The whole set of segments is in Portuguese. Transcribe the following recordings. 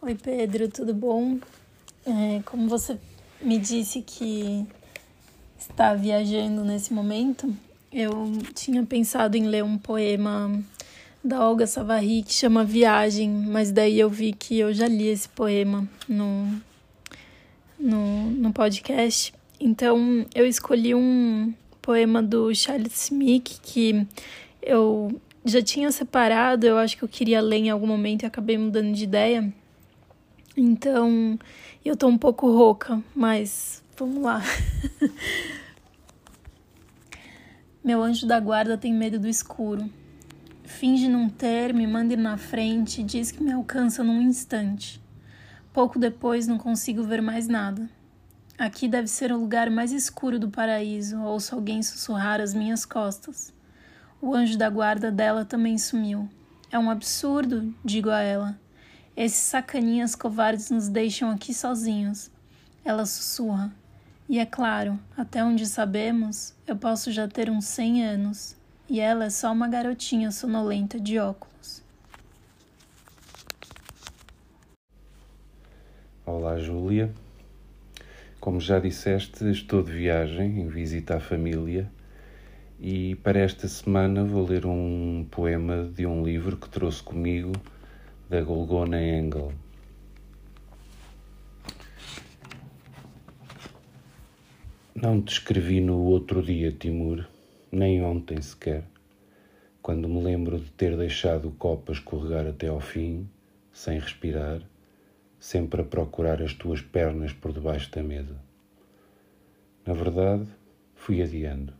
Oi, Pedro, tudo bom? É, como você me disse que está viajando nesse momento, eu tinha pensado em ler um poema da Olga Savary que chama Viagem, mas daí eu vi que eu já li esse poema no, no, no podcast. Então eu escolhi um poema do Charles Smith que eu já tinha separado, eu acho que eu queria ler em algum momento e acabei mudando de ideia. Então, eu tô um pouco rouca, mas vamos lá. Meu anjo da guarda tem medo do escuro. Finge não ter, me manda ir na frente, diz que me alcança num instante. Pouco depois não consigo ver mais nada. Aqui deve ser o lugar mais escuro do paraíso, ouço alguém sussurrar às minhas costas. O anjo da guarda dela também sumiu. É um absurdo, digo a ela. Esses sacaninhas covardes nos deixam aqui sozinhos. Ela sussurra. E é claro, até onde sabemos, eu posso já ter uns cem anos. E ela é só uma garotinha sonolenta de óculos. Olá, Júlia. Como já disseste, estou de viagem em visita à família e para esta semana vou ler um poema de um livro que trouxe comigo da Golgona Engel. Não te escrevi no outro dia, Timur, nem ontem sequer, quando me lembro de ter deixado o copo a escorregar até ao fim, sem respirar, sempre a procurar as tuas pernas por debaixo da mesa. Na verdade, fui adiando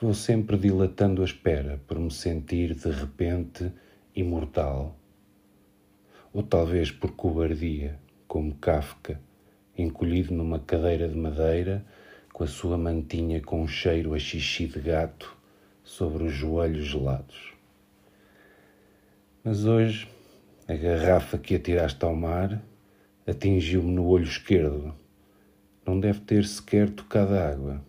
vou sempre dilatando a espera por me sentir de repente imortal. Ou talvez por cobardia, como Kafka, encolhido numa cadeira de madeira, com a sua mantinha com cheiro a xixi de gato sobre os joelhos gelados. Mas hoje, a garrafa que atiraste ao mar atingiu-me no olho esquerdo. Não deve ter sequer tocado água.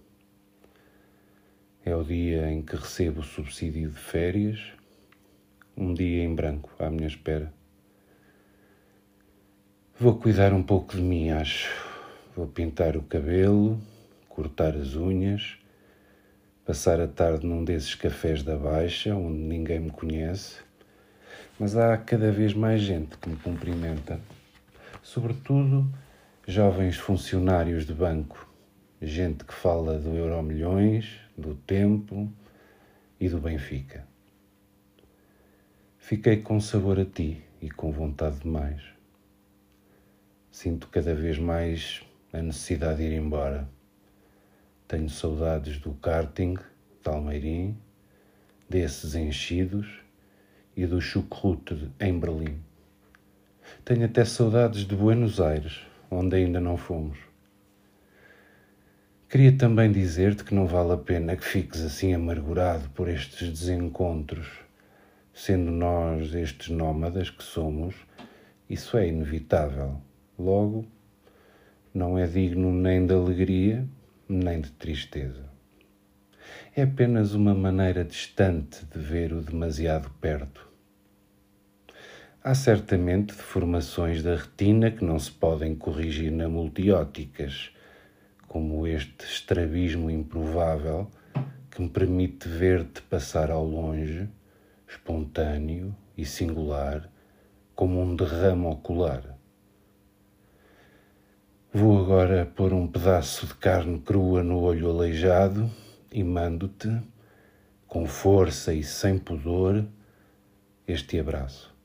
É o dia em que recebo o subsídio de férias, um dia em branco à minha espera. Vou cuidar um pouco de mim, acho. Vou pintar o cabelo, cortar as unhas, passar a tarde num desses cafés da Baixa, onde ninguém me conhece, mas há cada vez mais gente que me cumprimenta, sobretudo jovens funcionários de banco gente que fala do Euro Milhões, do tempo e do Benfica. Fiquei com sabor a ti e com vontade de mais. Sinto cada vez mais a necessidade de ir embora. Tenho saudades do karting, de Almeirim, desses enchidos e do chucrute em Berlim. Tenho até saudades de Buenos Aires, onde ainda não fomos. Queria também dizer-te que não vale a pena que fiques assim amargurado por estes desencontros. Sendo nós estes nómadas que somos, isso é inevitável. Logo, não é digno nem de alegria, nem de tristeza. É apenas uma maneira distante de ver o demasiado perto. Há certamente deformações da retina que não se podem corrigir na multióticas como este estrabismo improvável que me permite ver-te passar ao longe, espontâneo e singular, como um derrame ocular. Vou agora pôr um pedaço de carne crua no olho aleijado e mando-te, com força e sem pudor, este abraço.